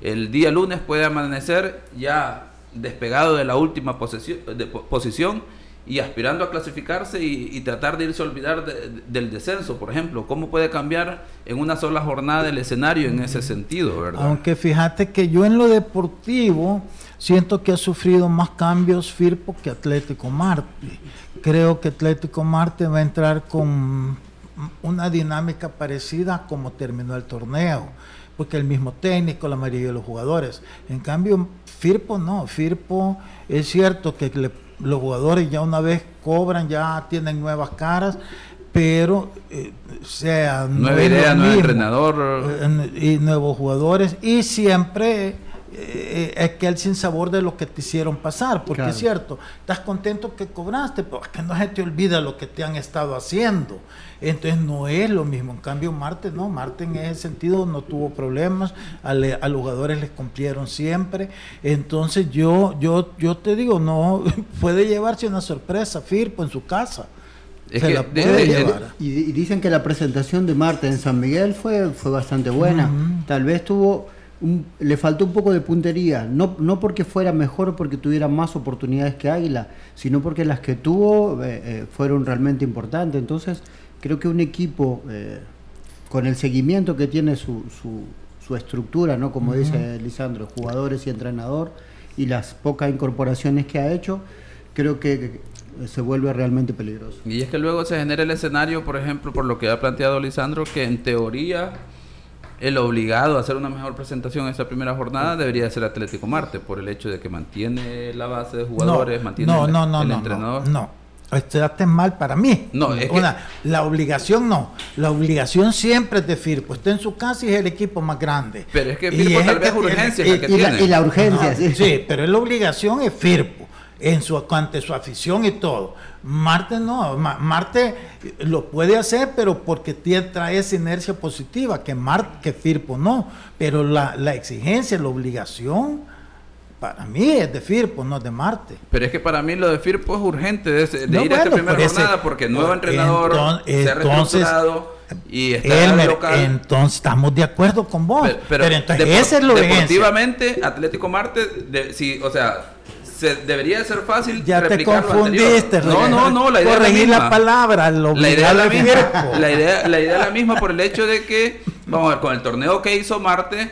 B: el día lunes puede amanecer ya despegado de la última posición y aspirando a clasificarse y, tratar de irse a olvidar del descenso, por ejemplo. ¿Cómo puede cambiar en una sola jornada el escenario en ese sentido, verdad?
C: Aunque fíjate que yo en lo deportivo siento que ha sufrido más cambios Firpo que Atlético Marte. Creo que Atlético Marte va a entrar con una dinámica parecida como terminó el torneo, porque el mismo técnico, la mayoría de los jugadores. En cambio, Firpo no, Firpo es cierto que los jugadores ya una vez cobran, ya tienen nuevas caras, pero eh, sea
B: nueva idea, nuevo entrenador.
C: Eh, y nuevos jugadores y siempre eh, es que el sin sabor de lo que te hicieron pasar, porque es cierto, estás contento que cobraste, pero es que no se te olvida lo que te han estado haciendo. Entonces no es lo mismo. En cambio, Marte no, Marte en ese sentido no tuvo problemas, a, los jugadores les cumplieron siempre. Entonces yo, yo, yo te digo, no, [laughs] puede llevarse una sorpresa, Firpo en su casa.
D: Se la puede llevar. Y, dicen que la presentación de Marte en San Miguel fue, fue bastante buena. Tal vez tuvo le faltó un poco de puntería, no, no porque fuera mejor o porque tuviera más oportunidades que Águila, sino porque las que tuvo eh, eh, fueron realmente importantes. Entonces, creo que un equipo eh, con el seguimiento que tiene su, su, su estructura, ¿no? como dice Lisandro, jugadores y entrenador, y las pocas incorporaciones que ha hecho, creo que se vuelve realmente peligroso.
B: Y es que luego se genera el escenario, por ejemplo, por lo que ha planteado Lisandro, que en teoría el obligado a hacer una mejor presentación en esta primera jornada debería ser Atlético Marte, por el hecho de que mantiene la base de jugadores, mantiene
C: no,
B: el,
C: no, no,
B: el
C: no,
B: entrenador.
C: No, no. Estás mal para mí.
B: No, es
C: Una, la obligación no. La obligación siempre es de Firpo. Está en su casa y es el equipo más grande.
B: Pero es que
C: Y
B: Firpo
C: es
B: tal vez
C: que
B: urgencia que
D: y, la,
B: tiene.
D: y la urgencia, sí.
C: sí, pero la obligación es Firpo, en su, ante su afición y todo. Marte no, Ma- Marte lo puede hacer, pero porque tiene, trae esa inercia positiva, que, Mar, que Firpo no. Pero la, la exigencia, la obligación, para mí es de Firpo, no de Marte.
B: Pero es que para mí lo de Firpo es urgente de, de
C: No,
B: ir a esta primera
C: por ese-
B: jornada porque el nuevo
C: por-
B: entrenador
C: enton-
B: se ha
C: entonces,
B: reestructurado y está
C: Elmer,
B: local.
C: entonces estamos de acuerdo con vos.
B: Pero,
C: Pero,
B: pero
C: entonces esa es urgencia.
B: Deportivamente, Atlético Marte, de, sí, o sea, se, debería ser fácil
C: Ya te
B: replicar lo
C: confundiste.
B: anterior. No, no, no, la idea es la misma.
C: la palabra, lo
B: La idea es la misma. La idea, la idea es la misma por el hecho de que, vamos a ver, con el torneo que hizo Marte,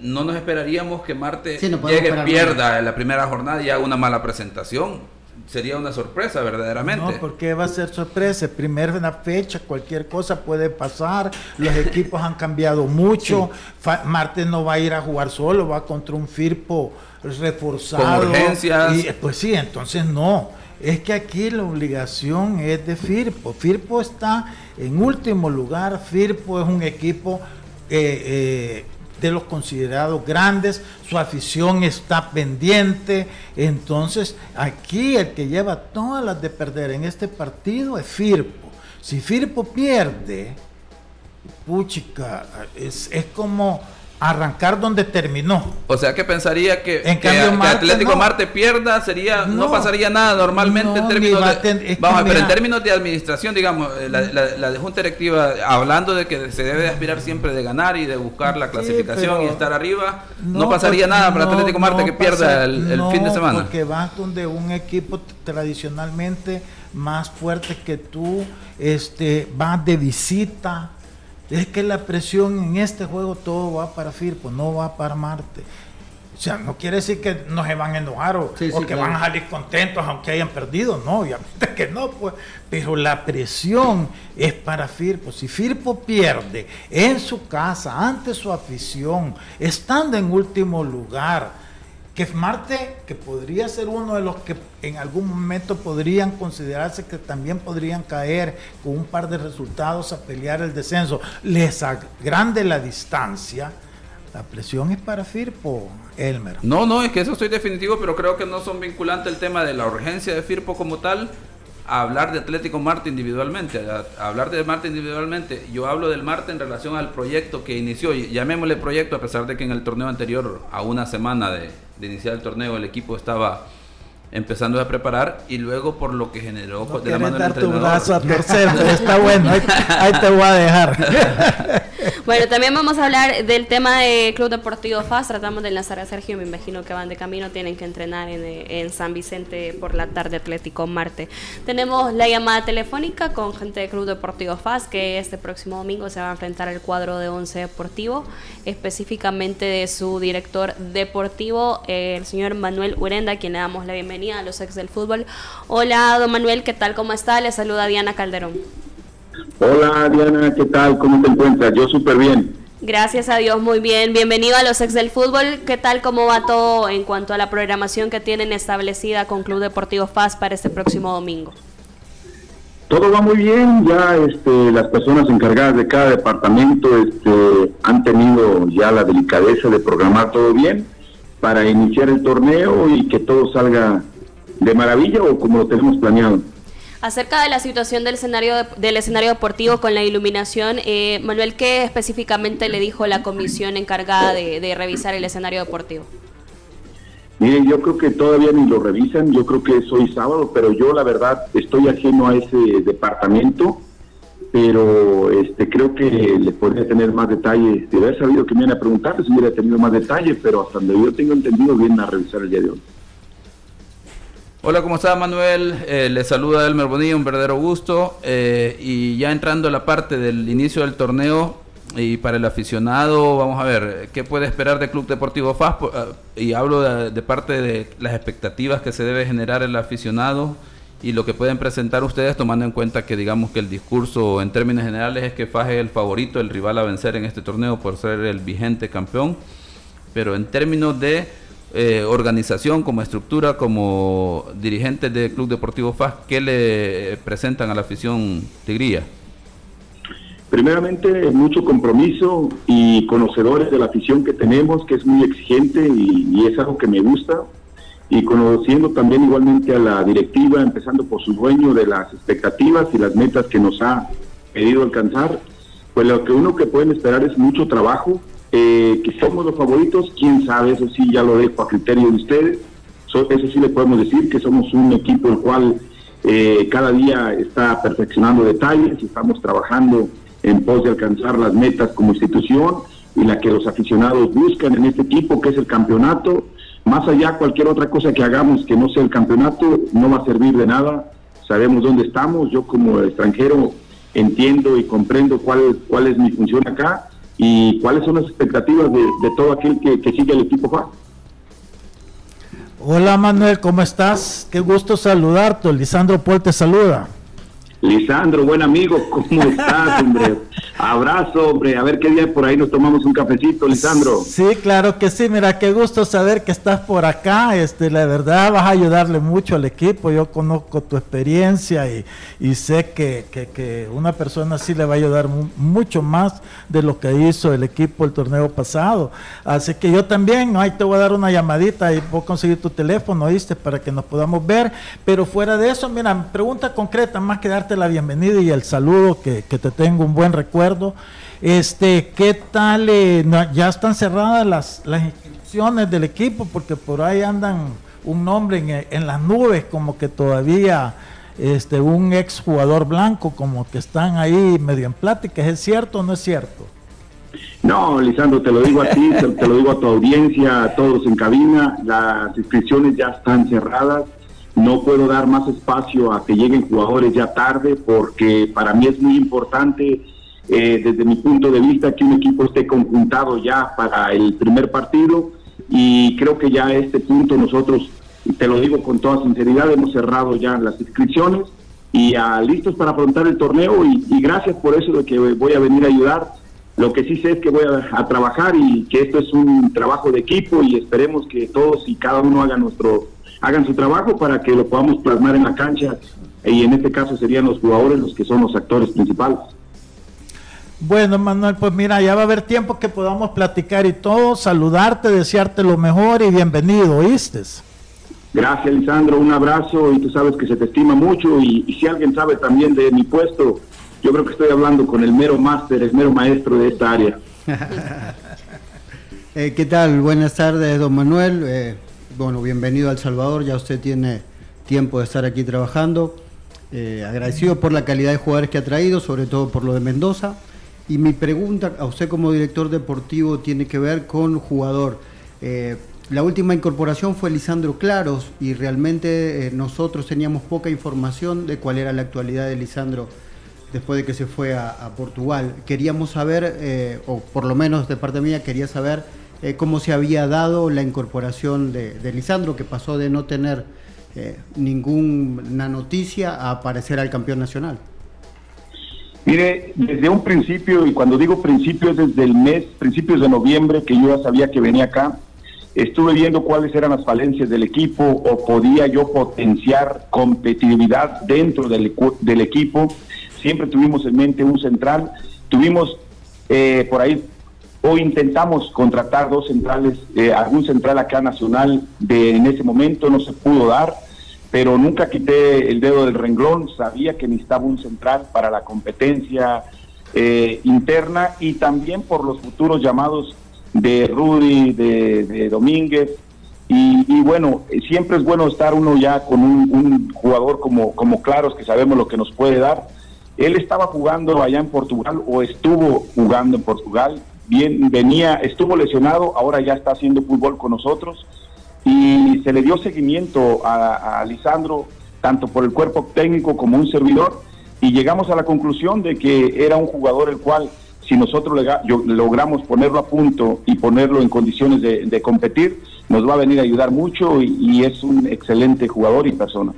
B: no nos esperaríamos que Marte
D: Sí, no
B: llegue, pierda en la primera jornada y haga una mala presentación. Sería una sorpresa, verdaderamente.
C: No, porque va a ser sorpresa. Primera fecha, cualquier cosa puede pasar. Los [laughs] equipos han cambiado mucho. Fa- Marte no va a ir a jugar solo, va contra un Firpo reforzado.
B: Con urgencias.
C: Y, pues sí, entonces no. Es que aquí la obligación es de Firpo. Firpo está en último lugar. Firpo es un equipo eh, eh, de los considerados grandes, su afición está pendiente, entonces aquí el que lleva todas las de perder en este partido es Firpo. Si Firpo pierde, puchica, es, es como arrancar donde terminó.
B: O sea que pensaría que,
C: En
B: que-
C: cambio,
B: que
C: Marte
B: Atlético
C: no.
B: Marte pierda, sería, no,
C: No.
B: pasaría nada normalmente en
C: No,
B: términos de,
C: ten-
B: vamos, pero en términos de administración, digamos, eh, la, la- la de Junta Directiva, hablando de que se debe de aspirar siempre de ganar y de buscar la
C: Sí,
B: clasificación y estar arriba, no, pasaría nada para Atlético Marte que pierda
C: pasa-
B: el, fin de semana.
C: Porque vas donde un equipo tradicionalmente más fuerte que tú, este, va de visita. Es que la presión en este juego todo va para Firpo, no va para Marte. O sea, no quiere decir que no se van a enojar o,
D: Sí,
C: o
D: sí,
C: que
D: claro.
C: van a salir contentos aunque hayan perdido. No, obviamente que no, pues. Pero la presión es para Firpo. Si Firpo pierde en su casa, ante su afición, estando en último lugar, que Marte, que podría ser uno de los que en algún momento podrían considerarse que también podrían caer con un par de resultados a pelear el descenso, les agrande la distancia. La presión es para Firpo, Elmer.
B: No, no, es que eso estoy definitivo, pero creo que no son vinculantes el tema de la urgencia de Firpo como tal a hablar de Atlético Marte individualmente, a, a hablar de Marte individualmente. Yo hablo del Marte en relación al proyecto que inició, llamémosle proyecto a pesar de que en el torneo anterior, a una semana de, de iniciar el torneo, el equipo estaba empezando a preparar y luego por lo que generó
C: No
B: de la mano del
C: tu
B: entrenador.
C: brazo a torcer, [laughs] pero está bueno, ahí, ahí te voy a dejar. [laughs]
E: Bueno, también vamos a hablar del tema de Club Deportivo FAS. Tratamos de enlazar a Sergio. Me imagino que van de camino. Tienen que entrenar en, San Vicente por la tarde Atlético Marte. Tenemos la llamada telefónica con gente de Club Deportivo FAS que este próximo domingo se va a enfrentar al cuadro de Once Deportivo, específicamente de su director deportivo, el señor Manuel Urenda, a quien le damos la bienvenida a los ex del fútbol. Hola, don Manuel, ¿qué tal? ¿Cómo está? Le saluda Diana Calderón.
G: Hola Diana, ¿qué tal? ¿Cómo te encuentras? Yo súper bien.
E: Gracias a Dios, muy bien. Bienvenido a los ex del fútbol. ¿Qué tal, cómo va todo en cuanto a la programación que tienen establecida con Club Deportivo FAS para este próximo domingo?
G: Todo va muy bien, ya este, las personas encargadas de cada departamento este, han tenido ya la delicadeza de programar todo bien para iniciar el torneo y que todo salga de maravilla o como lo tenemos planeado.
E: Acerca de la situación del escenario, del escenario deportivo con la iluminación, eh, Manuel, ¿qué específicamente le dijo la comisión encargada de, revisar el escenario deportivo?
G: Mire, yo creo que todavía ni lo revisan, yo creo que es hoy sábado, pero yo la verdad estoy ajeno a ese departamento, pero este creo que le podría tener más detalle. De haber sabido que me iban a preguntar, si hubiera tenido más detalle, pero hasta donde yo tengo entendido, vienen a revisar el día de hoy.
B: Hola, ¿cómo está Manuel? Eh, le saluda Elmer Bonilla, un verdadero gusto. Eh, y ya entrando a la parte del inicio del torneo, y para el aficionado, vamos a ver, ¿qué puede esperar del Club Deportivo FAS? Eh, y hablo de, parte de las expectativas que se debe generar el aficionado y lo que pueden presentar ustedes tomando en cuenta que digamos que el discurso en términos generales es que FAS es el favorito, el rival a vencer en este torneo por ser el vigente campeón. Pero en términos de eh, organización, como estructura, como dirigentes del Club Deportivo FAS, ¿qué le presentan a la afición tigría?
G: Primeramente, mucho compromiso y conocedores de la afición que tenemos, que es muy exigente y, es algo que me gusta. Y conociendo también igualmente a la directiva, empezando por su dueño de las expectativas y las metas que nos ha pedido alcanzar, pues lo que uno que pueden esperar es mucho trabajo, eh, que somos los favoritos, quién sabe, eso sí ya lo dejo a criterio de ustedes. eso sí le podemos decir que somos un equipo el cual eh, cada día está perfeccionando detalles, estamos trabajando en pos de alcanzar las metas como institución y la que los aficionados buscan en este equipo, que es el campeonato. Más allá, cualquier otra cosa que hagamos que no sea el campeonato, no va a servir de nada. Sabemos dónde estamos. Yo como extranjero entiendo y comprendo cuál, cuál es mi función acá y cuáles son las expectativas de, todo aquel que, sigue el equipo Juan.
C: Hola Manuel, ¿cómo estás? Qué gusto saludarte. Lisandro Paul te saluda.
G: Lisandro, buen amigo, [laughs] ¿cómo estás, hombre? Abrazo, hombre. A ver qué día por ahí nos tomamos un cafecito, Lisandro.
C: Sí, claro que sí. Mira, qué gusto saber que estás por acá. Este, la verdad, vas a ayudarle mucho al equipo. Yo conozco tu experiencia y, y sé que, que, que, una persona así le va a ayudar mucho más de lo que hizo el equipo el torneo pasado. Así que yo también, ahí te voy a dar una llamadita y a conseguir tu teléfono, ¿viste? Para que nos podamos ver. Pero fuera de eso, mira, pregunta concreta, más que darte la bienvenida y el saludo, que, te tengo un buen recuerdo este, ¿qué tal? Eh, ya están cerradas las, inscripciones del equipo porque por ahí andan un nombre en, las nubes como que todavía este un ex jugador blanco como que están ahí medio en pláticas, ¿es cierto o no es cierto?
G: No, Lisandro, te lo digo a ti, te, lo digo a tu audiencia, a todos en cabina, las inscripciones ya están cerradas, no puedo dar más espacio a que lleguen jugadores ya tarde porque para mí es muy importante eh, desde mi punto de vista, que un equipo esté conjuntado ya para el primer partido y creo que ya a este punto nosotros, te lo digo con toda sinceridad, hemos cerrado ya las inscripciones y a, listos para afrontar el torneo y, gracias por eso de que voy a venir a ayudar. Lo que sí sé es que voy a, trabajar y que esto es un trabajo de equipo y esperemos que todos y cada uno hagan nuestro hagan su trabajo para que lo podamos plasmar en la cancha y en este caso serían los jugadores los que son los actores principales.
C: Bueno, Manuel, pues mira, ya va a haber tiempo que podamos platicar y todo, saludarte, desearte lo mejor y bienvenido, ¿oíste?
G: Gracias, Lisandro, un abrazo y tú sabes que se te estima mucho y, si alguien sabe también de mi puesto, yo creo que estoy hablando con el mero máster, el mero maestro de esta área. [laughs]
D: Eh, ¿Qué tal? Buenas tardes, don Manuel. Eh, bueno, bienvenido al Salvador, ya usted tiene tiempo de estar aquí trabajando. Eh, agradecido por la calidad de jugadores que ha traído, sobre todo por lo de Mendoza. Y mi pregunta a usted como director deportivo tiene que ver con jugador. Eh, la última incorporación fue Lisandro Claros y realmente eh, nosotros teníamos poca información de cuál era la actualidad de Lisandro después de que se fue a, Portugal. Queríamos saber, o por lo menos de parte mía quería saber cómo se había dado la incorporación de, Lisandro, que pasó de no tener ninguna noticia a aparecer al campeón nacional.
G: Mire, desde un principio, y cuando digo principio es desde el mes, principios de noviembre, que yo ya sabía que venía acá, estuve viendo cuáles eran las falencias del equipo o podía yo potenciar competitividad dentro del, del equipo. Siempre tuvimos en mente un central, tuvimos eh, por ahí o intentamos contratar dos centrales, eh, algún central acá nacional de en ese momento no se pudo dar pero nunca quité el dedo del renglón, sabía que necesitaba un central para la competencia eh, interna y también por los futuros llamados de Rudy, de, Domínguez. Y, bueno, siempre es bueno estar uno ya con un, jugador como, como Claros, que sabemos lo que nos puede dar. Él estaba jugando allá en Portugal o estuvo jugando en Portugal. Bien, venía, estuvo lesionado, ahora ya está haciendo fútbol con nosotros y se le dio seguimiento a, Lisandro tanto por el cuerpo técnico como un servidor y llegamos a la conclusión de que era un jugador el cual si nosotros logramos ponerlo a punto y ponerlo en condiciones de, competir, nos va a venir a ayudar mucho y, es un excelente jugador y persona.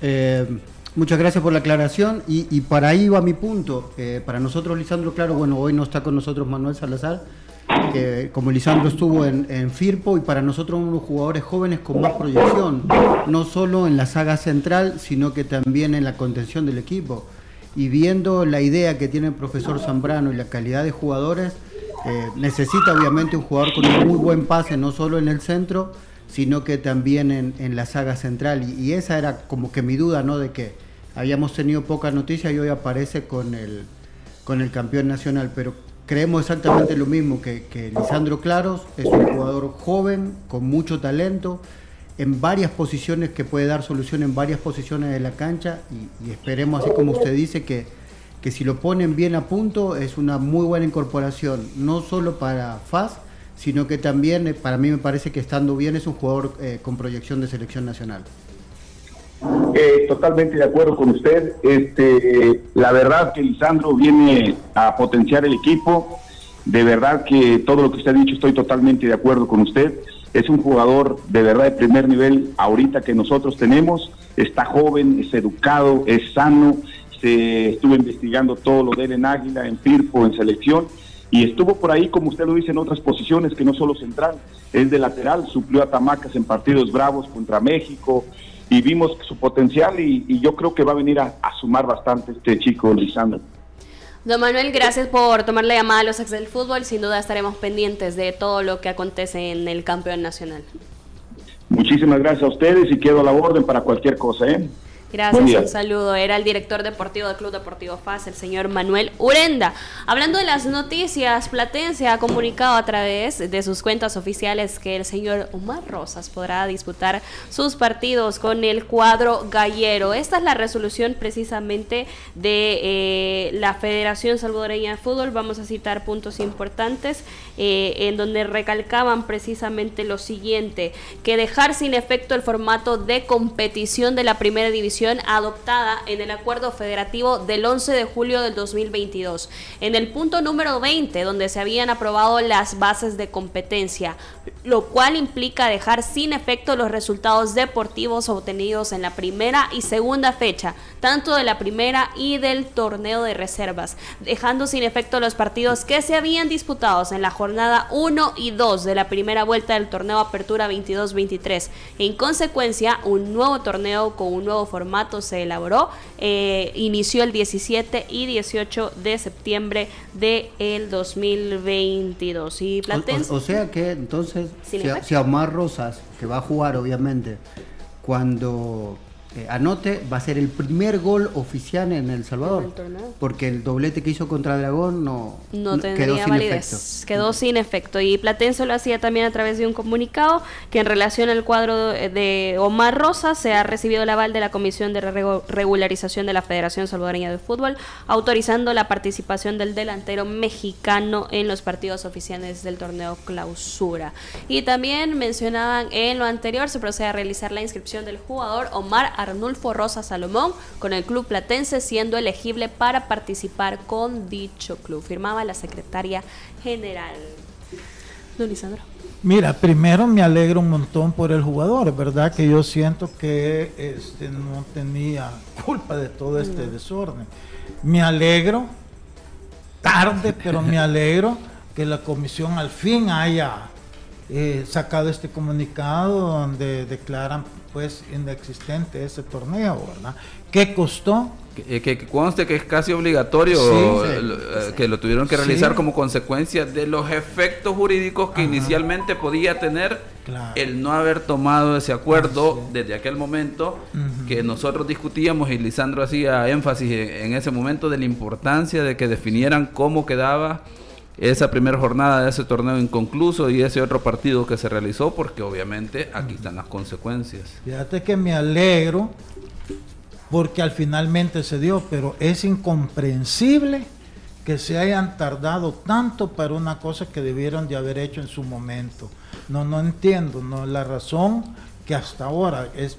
D: Eh, muchas gracias por la aclaración y, para ahí va mi punto. Eh, para nosotros, Lisandro, claro, bueno, hoy no está con nosotros Manuel Salazar, que como Lisandro estuvo en, Firpo y para nosotros unos jugadores jóvenes con más proyección, no solo en la saga central, sino que también en la contención del equipo y viendo la idea que tiene el profesor Zambrano y la calidad de jugadores, eh, necesita obviamente un jugador con un muy buen pase, no solo en el centro, sino que también en, la saga central. Y, esa era como que mi duda, ¿no? De que habíamos tenido poca noticia y hoy aparece con el, con el campeón nacional. Pero creemos exactamente lo mismo, que, Lisandro Claros es un jugador joven, con mucho talento en varias posiciones, que puede dar solución en varias posiciones de la cancha y, esperemos, así como usted dice, que, que, si lo ponen bien a punto es una muy buena incorporación, no solo para FAS, sino que también eh, para mí me parece que estando bien es un jugador eh, con proyección de selección nacional.
G: Eh, totalmente de acuerdo con usted. Este, la verdad que Lisandro viene a potenciar el equipo. De verdad que todo lo que usted ha dicho estoy totalmente de acuerdo con usted. Es un jugador de verdad de primer nivel ahorita que nosotros tenemos, está joven, es educado, es sano, se estuvo investigando todo lo de él en Águila, en Firpo, en selección, y estuvo por ahí, como usted lo dice, en otras posiciones que no solo central, es de lateral, suplió a Tamacas en partidos bravos contra México, y vimos su potencial y, yo creo que va a venir a, a sumar bastante este chico Lisandro.
E: Don Manuel, gracias por tomar la llamada a los ex del fútbol. Sin duda estaremos pendientes de todo lo que acontece en el campeón nacional.
G: Muchísimas gracias a ustedes y quedo a la orden para cualquier cosa. ¿eh?
E: Gracias, un saludo. Era el director deportivo del Club Deportivo FAS, el señor Manuel Urenda. Hablando de las noticias, Platense ha comunicado a través de sus cuentas oficiales que el señor Omar Rosas podrá disputar sus partidos con el cuadro gallero. Esta es la resolución precisamente de eh, la Federación Salvadoreña de Fútbol. Vamos a citar puntos importantes eh, en donde recalcaban precisamente lo siguiente, que dejar sin efecto el formato de competición de la primera división adoptada en el acuerdo federativo del 11 de julio del 2022. En el punto número 20, donde se habían aprobado las bases de competencia, lo cual implica dejar sin efecto los resultados deportivos obtenidos en la primera y segunda fecha, tanto de la primera y del torneo de reservas, dejando sin efecto los partidos que se habían disputado en la jornada 1 y 2 de la primera vuelta del torneo Apertura 22-23. En consecuencia, un nuevo torneo con un nuevo formato se elaboró. Eh, inició el 17 y 18 de septiembre del el 2022. Y
D: Platense, o, sea que entonces, si, si Omar Rosas, que va a jugar obviamente, cuando eh, anote, va a ser el primer gol oficial en El Salvador. porque el doblete que hizo contra Dragón no,
E: no quedó sin efecto. Quedó sin efecto. Y Platense lo hacía también a través de un comunicado que en relación al cuadro de Omar Rosa se ha recibido el aval de la Comisión de Regularización de la Federación Salvadoreña de Fútbol, autorizando la participación del delantero mexicano en los partidos oficiales del torneo clausura. Y también mencionaban en lo anterior, se procede a realizar la inscripción del jugador Omar Arnulfo Rosa Salomón con el club platense siendo elegible para participar con dicho club. Firmaba la secretaria general. Don Lisandro.
C: Mira, primero me alegro un montón por el jugador, ¿verdad? Que yo siento que este, no tenía culpa de todo este desorden. Me alegro, tarde, pero me [laughs] alegro que la comisión al fin haya eh, sacado este comunicado donde declaran pues inexistente ese torneo, ¿verdad? ¿Qué costó?
B: Que, que, conste que es casi obligatorio eh, que lo tuvieron que realizar como consecuencia de los efectos jurídicos que inicialmente podía tener el no haber tomado ese acuerdo desde aquel momento que nosotros discutíamos y Lisandro hacía énfasis en ese momento de la importancia de que definieran cómo quedaba esa primera jornada de ese torneo inconcluso y ese otro partido que se realizó, porque obviamente aquí están las consecuencias.
C: Fíjate que me alegro porque al finalmente se dio, pero es incomprensible que se hayan tardado tanto para una cosa que debieron de haber hecho en su momento. No, no entiendo, no la razón que hasta ahora es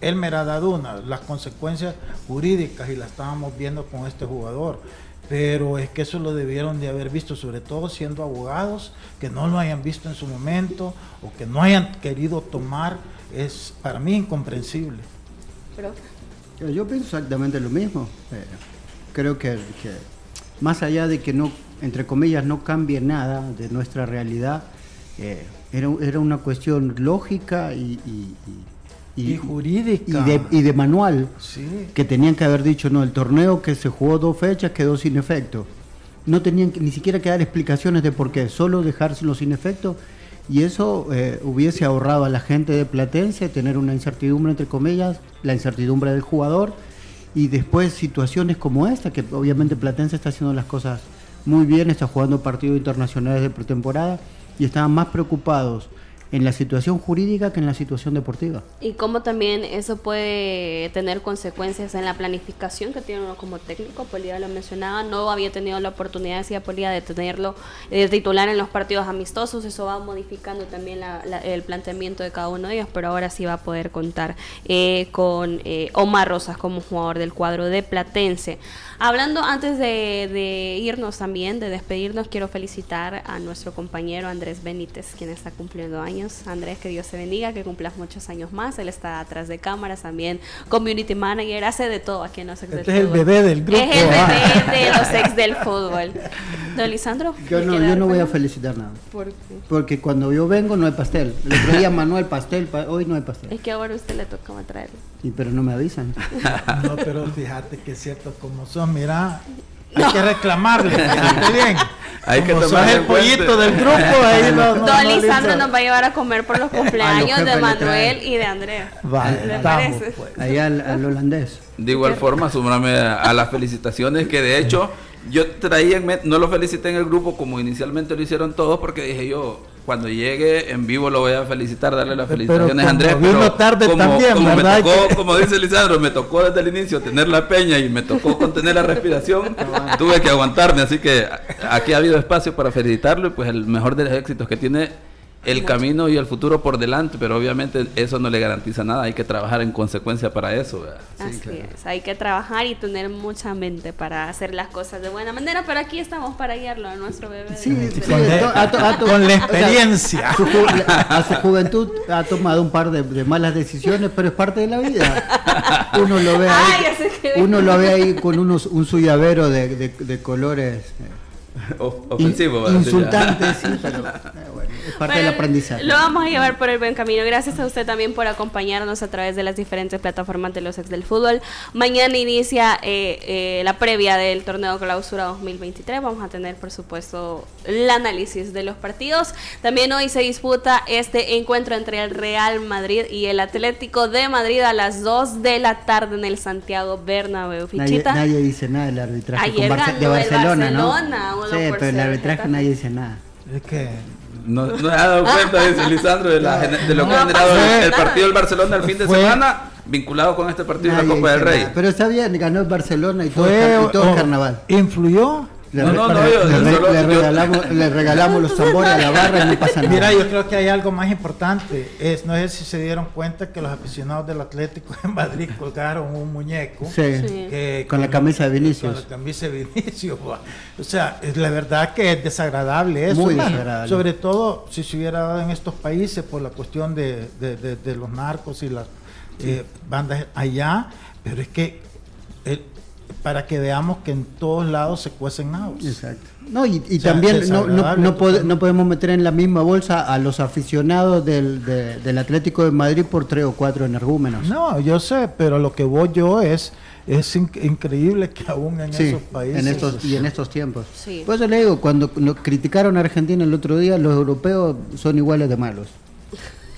C: él me ha dado una, las consecuencias jurídicas y las estábamos viendo con este jugador. Pero es que eso lo debieron de haber visto, sobre todo siendo abogados, que no lo hayan visto en su momento o que no hayan querido tomar, es para mí incomprensible.
D: Yo pienso exactamente lo mismo. Eh, creo que, más allá de que no, entre comillas, no cambie nada de nuestra realidad, eh, era, era, una cuestión lógica y,
C: y, jurídica.
D: y de, manual que tenían que haber dicho no el torneo que se jugó dos fechas quedó sin efecto. No tenían ni siquiera que dar explicaciones de por qué solo dejárselo sin efecto. Y eso eh, hubiese ahorrado a la gente de Platense tener una incertidumbre, entre comillas, la incertidumbre del jugador. Y después situaciones como esta, que obviamente Platense está haciendo las cosas muy bien, está jugando partidos internacionales de pretemporada y estaban más preocupados en la situación jurídica que en la situación deportiva.
E: Y cómo también eso puede tener consecuencias en la planificación que tiene uno como técnico. Polía lo mencionaba, no había tenido la oportunidad, decía Polía, de tenerlo de titular en los partidos amistosos. Eso va modificando también el planteamiento de cada uno de ellos, pero ahora sí va a poder contar eh, con eh, Omar Rosas como jugador del cuadro de Platense. Hablando antes de, irnos también, de despedirnos, quiero felicitar a nuestro compañero Andrés Benítez, quien está cumpliendo años. Andrés, que Dios te bendiga, que cumplas muchos años más. Él está atrás de cámaras también, community manager, hace de todo aquí en los ex
C: este es el bebé del grupo.
E: Es el bebé [laughs] de los ex del fútbol. Don Lisandro.
D: Yo no, yo no voy a felicitar nada. ¿Por qué? Porque cuando yo vengo no hay pastel. Le traía Manuel pastel, hoy no hay pastel.
E: Es que ahora a usted le toca traerlo.
D: Sí, pero no me avisan. [laughs]
C: no, pero fíjate que es cierto como son mira, hay que reclamarle, [laughs] bien.
B: Hay que tomar
C: el pollito del grupo, ahí [laughs]
E: no, Don Lisandro nos va a llevar a comer por los cumpleaños de Manuel y de Andrea.
C: Vale, parece? Pues.
D: Ahí al, holandés.
B: De igual forma, sumarme a, las felicitaciones que de hecho yo traía, no lo felicité en el grupo como inicialmente lo hicieron todos porque dije yo, cuando llegue en vivo lo voy a felicitar, darle las felicitaciones a Andrés.
C: Pero tarde
B: como,
C: también,
B: como, me tocó, como dice Lisandro, me tocó desde el inicio tener la peña y me tocó contener la respiración, [laughs] tuve que aguantarme, así que aquí ha habido espacio para felicitarlo y pues el mejor de los éxitos que tiene el camino y el futuro por delante, pero obviamente eso no le garantiza nada, hay que trabajar en consecuencia para eso.
E: Así es, hay que trabajar y tener mucha mente para hacer las cosas de buena manera, pero aquí estamos para guiarlo a nuestro bebé.
C: Sí, con, la experiencia.
D: A su, juventud ha tomado un par de, malas decisiones, pero es parte de la vida. Uno lo ve ahí, uno lo ve ahí con unos, un suyavero de, de colores. Eh, [laughs]
B: ofensivo.
D: insultante, sí, [laughs] pero eh, es parte del aprendizaje.
E: Lo vamos a llevar por el buen camino. Gracias a usted también por acompañarnos a través de las diferentes plataformas de los ex del fútbol. Mañana inicia eh, eh, la previa del torneo clausura 2023. Vamos a tener, por supuesto, el análisis de los partidos. También hoy se disputa este encuentro entre el Real Madrid y el Atlético de Madrid a las 2 de la tarde en el Santiago Bernabéu.
D: Fichita. Nadie, dice nada del arbitraje
E: Ayer de
D: Barcelona,
E: ¿no?
D: Sí, pero el arbitraje nadie dice nada.
C: Es que
B: no, no ha dado cuenta, dice Lisandro, de, la, de lo que ha generado el, partido del Barcelona el fin de semana, vinculado con este partido de la Copa del Rey.
D: Pero está bien, ganó el Barcelona y todo, y todo el carnaval.
C: ¿Influyó?
B: Le, no, no, no, yo,
D: le, regalamos, le, regalamos, los tambores a la barra y no pasa nada.
C: Mira, yo creo que hay algo más importante. Es, no sé si se dieron cuenta que los aficionados del Atlético en Madrid colgaron un muñeco.
D: Sí, con, la camisa de Vinicius.
C: Con la camisa de Vinicius. O sea, es la verdad que es desagradable eso.
D: Muy desagradable.
C: Sobre todo si se hubiera dado en estos países por la cuestión de, de, de, los narcos y las eh, bandas allá. Pero es que el, para que veamos que en todos lados se cuecen nabos.
D: Exacto. No, y, también no, no, no, podemos meter en la misma bolsa a los aficionados del, del Atlético de Madrid por tres o cuatro energúmenos.
C: No, yo sé, pero lo que voy yo es es increíble que aún en esos países
D: en estos, y en estos tiempos. Por eso le digo, cuando criticaron a Argentina el otro día, los europeos son iguales de malos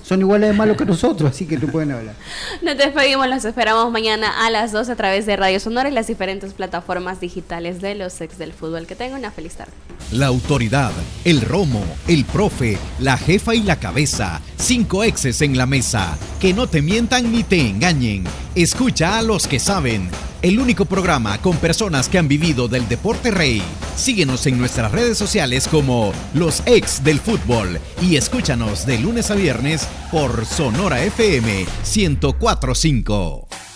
D: son iguales de malos que nosotros, así que tú pueden hablar. [laughs]
E: Nos despedimos, los esperamos mañana a las 2 a través de Radio Sonora y las diferentes plataformas digitales de los ex del fútbol. Que tengan una feliz tarde.
A: La autoridad, el romo, el profe, la jefa y la cabeza. Cinco exes en la mesa. Que no te mientan ni te engañen. Escucha a los que saben, el único programa con personas que han vivido del deporte rey. Síguenos en nuestras redes sociales como los ex del fútbol y escúchanos de lunes a viernes por Sonora FM 1045.